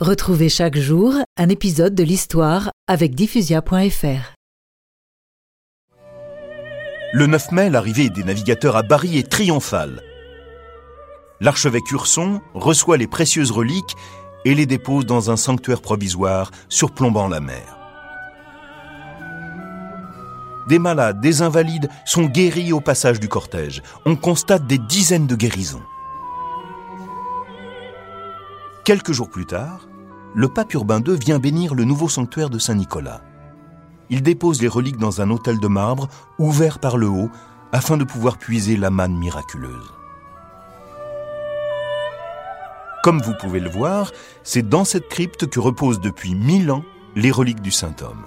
Retrouvez chaque jour un épisode de l'histoire avec diffusia.fr. Le 9 mai, l'arrivée des navigateurs à Bari est triomphale. L'archevêque Urson reçoit les précieuses reliques et les dépose dans un sanctuaire provisoire surplombant la mer. Des malades, des invalides sont guéris au passage du cortège. On constate des dizaines de guérisons. Quelques jours plus tard, le pape Urbain II vient bénir le nouveau sanctuaire de Saint-Nicolas. Il dépose les reliques dans un autel de marbre ouvert par le haut afin de pouvoir puiser la manne miraculeuse. Comme vous pouvez le voir, c'est dans cette crypte que reposent depuis mille ans les reliques du saint homme.